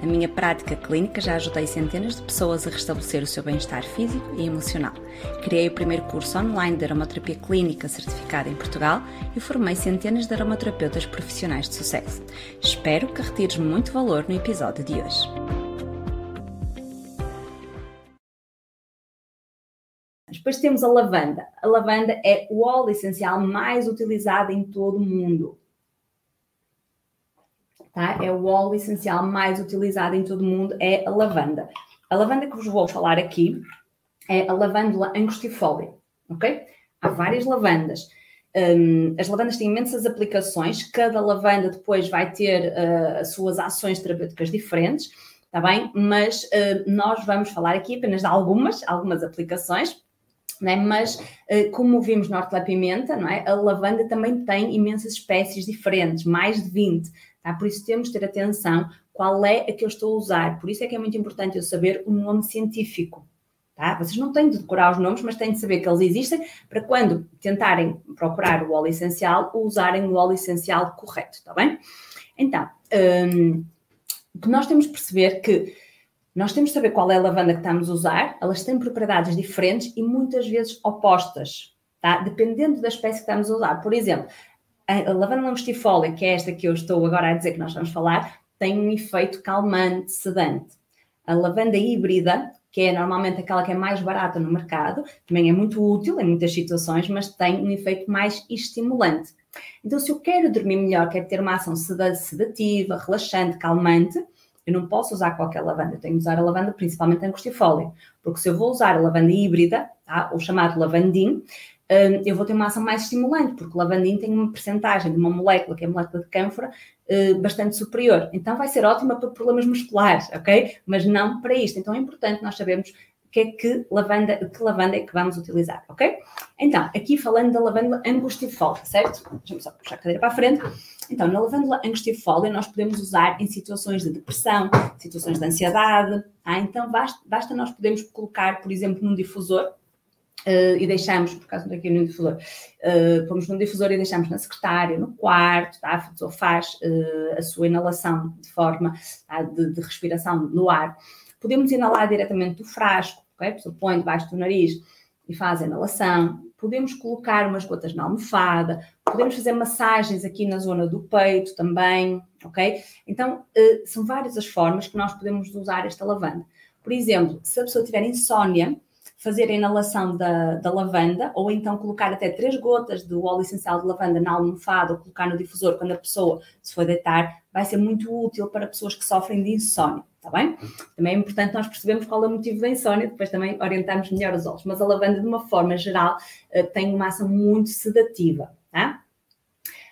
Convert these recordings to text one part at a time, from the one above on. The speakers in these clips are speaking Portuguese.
Na minha prática clínica já ajudei centenas de pessoas a restabelecer o seu bem-estar físico e emocional. Criei o primeiro curso online de aromaterapia clínica certificado em Portugal e formei centenas de aromaterapeutas profissionais de sucesso. Espero que retires muito valor no episódio de hoje. Depois temos a lavanda. A lavanda é o óleo essencial mais utilizado em todo o mundo tá? É o óleo essencial mais utilizado em todo o mundo, é a lavanda. A lavanda que vos vou falar aqui é a lavândula angustifolia, ok? Há várias lavandas. Um, as lavandas têm imensas aplicações, cada lavanda depois vai ter uh, as suas ações terapêuticas diferentes, está bem? Mas uh, nós vamos falar aqui apenas de algumas, algumas aplicações, né? mas uh, como vimos na hortelã-pimenta, é? a lavanda também tem imensas espécies diferentes, mais de 20. Tá? Por isso temos de ter atenção qual é a que eu estou a usar. Por isso é que é muito importante eu saber o nome científico. Tá? Vocês não têm de decorar os nomes, mas têm de saber que eles existem para quando tentarem procurar o óleo essencial, usarem o óleo essencial correto, está bem? Então, um, o que nós temos de perceber que nós temos de saber qual é a lavanda que estamos a usar, elas têm propriedades diferentes e muitas vezes opostas, tá? Dependendo da espécie que estamos a usar. Por exemplo, a lavanda longestifolia, que é esta que eu estou agora a dizer que nós vamos falar, tem um efeito calmante, sedante. A lavanda híbrida, que é normalmente aquela que é mais barata no mercado, também é muito útil em muitas situações, mas tem um efeito mais estimulante. Então, se eu quero dormir melhor, quero ter uma ação sedativa, relaxante, calmante, eu não posso usar qualquer lavanda, eu tenho que usar a lavanda principalmente angustifolia, porque se eu vou usar a lavanda híbrida, tá, chamado lavandim, Eu vou ter uma ação mais estimulante, porque o lavandinho tem uma percentagem de uma molécula, que é a molécula de cânfora, hum, bastante superior. Então vai ser ótima para problemas musculares, ok? Mas não para isto. Então é importante nós sabermos que é que lavanda, que lavanda é que vamos utilizar, ok? Então, aqui falando da lavândula angustifolia, certo? Deixa-me só puxar a cadeira para a frente. Então, na lavândula angustifolia nós podemos usar em situações de depressão, situações de ansiedade, tá? Então basta, basta nós podemos colocar, por exemplo, num difusor, Uh, e deixamos, por causa daqui no difusor, uh, pomos no difusor e deixamos na secretária, no quarto, tá? a pessoa faz uh, a sua inalação de forma tá? de, de, respiração no ar. Podemos inalar diretamente do frasco, okay? a pessoa põe debaixo do nariz e faz a inalação. Podemos colocar umas gotas na almofada, podemos fazer massagens aqui na zona do peito também, ok? Então, são várias as formas que nós podemos usar esta lavanda. Por exemplo, se a pessoa tiver insónia, fazer a inalação da, da lavanda, ou então colocar até três gotas do óleo essencial de lavanda na almofada, ou colocar no difusor quando a pessoa se for deitar, vai ser muito útil para pessoas que sofrem de insónia, está bem? Também é importante nós percebermos qual é o motivo da insónia, depois também orientarmos melhor os olhos. Mas a lavanda, de uma forma geral, eh, tem uma ação muito sedativa, tá?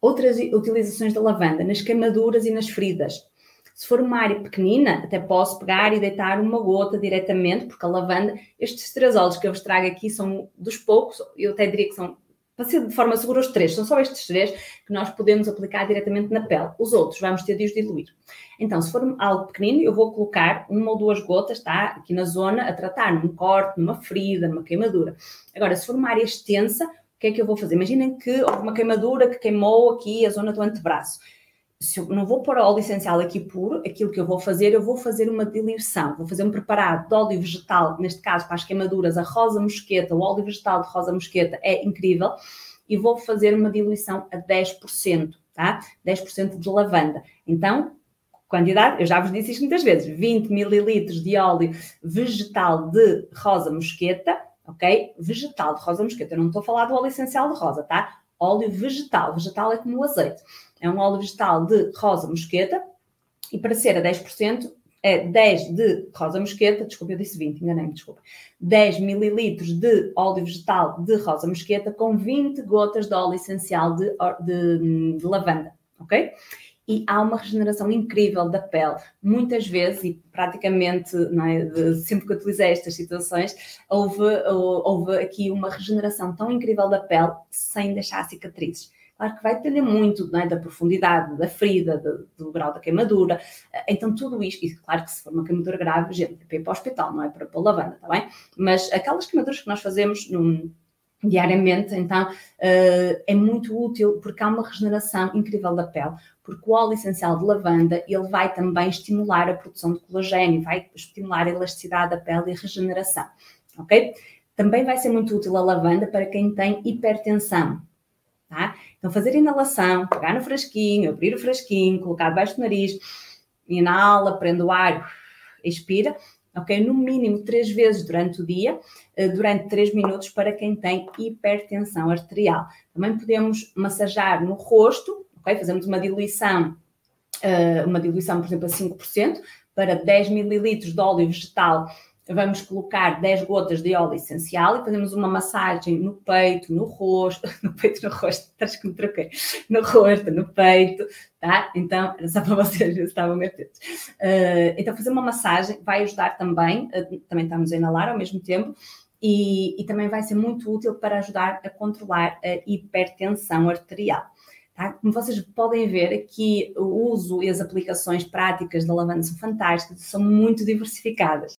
Outras utilizações da lavanda nas queimaduras e nas feridas. Se for uma área pequenina, até posso pegar e deitar uma gota diretamente, porque a lavanda, estes três óleos que eu vos trago aqui são dos poucos, eu até diria que são, para ser de forma segura, os três, são só estes três que nós podemos aplicar diretamente na pele. Os outros vamos ter de os diluir. Então, se for algo pequenino, eu vou colocar uma ou duas gotas, tá? Aqui na zona, a tratar num corte, numa ferida, numa queimadura. Agora, se for uma área extensa, o que é que eu vou fazer? Imaginem que houve uma queimadura que queimou aqui a zona do antebraço se eu não vou pôr óleo essencial aqui puro, aquilo que eu vou fazer, eu vou fazer uma diluição, vou fazer um preparado de óleo vegetal, neste caso para as queimaduras, a rosa mosqueta, o óleo vegetal de rosa mosqueta é incrível, e vou fazer uma diluição a 10%, tá? 10% de lavanda. Então, quantidade, eu já vos disse isto muitas vezes, 20 mililitros de óleo vegetal de rosa mosqueta, ok? Vegetal de rosa mosqueta, eu não estou a falar do óleo essencial de rosa, tá? Óleo vegetal, vegetal é como o azeite. É um óleo vegetal de rosa mosqueta e para ser a 10%, é 10 de rosa mosqueta, desculpa, eu disse 20, enganei-me, desculpa. 10 mililitros de óleo vegetal de rosa mosqueta com 20 gotas de óleo essencial de, de, de lavanda, ok? E há uma regeneração incrível da pele. Muitas vezes, e praticamente, é, de, sempre que utilizei estas situações, houve, houve aqui uma regeneração tão incrível da pele sem deixar cicatrizes Claro que vai depender muito é, da profundidade, da ferida, do, do, grau da queimadura. Então, tudo isto, e claro que se for uma queimadura grave, gente, é para ir para o hospital, não é para pôr lavanda, está bem? Mas aquelas queimaduras que nós fazemos num, diariamente, então uh, é muito útil porque há uma regeneração incrível da pele, porque o óleo essencial de lavanda ele vai também estimular a produção de colagênio, vai estimular a elasticidade da pele e a regeneração, ok? Também vai ser muito útil a lavanda para quem tem hipertensão, Tá? Então, fazer inalação, pegar no frasquinho, abrir o frasquinho, colocar debaixo do nariz, inala, prende o ar, expira, ok? No mínimo três vezes durante o dia, eh, durante três minutos para quem tem hipertensão arterial. Também podemos massajar no rosto, ok? Fazemos uma diluição, eh, uma diluição, por exemplo, a 5%, para 10 mililitros de óleo vegetal vamos colocar 10 gotas de óleo essencial e fazemos uma massagem no peito, no rosto, no peito, no rosto, estás que me troquei, no rosto, no peito, tá? Então, era só para vocês ver se estavam atentos. Uh, então, fazer uma massagem vai ajudar também, uh, também estamos a inalar ao mesmo tempo, e, e, também vai ser muito útil para ajudar a controlar a hipertensão arterial. Tá? Como vocês podem ver, aqui o uso e as aplicações práticas da lavanda são fantásticas, são muito diversificadas.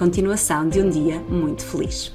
Continuação de um dia muito feliz.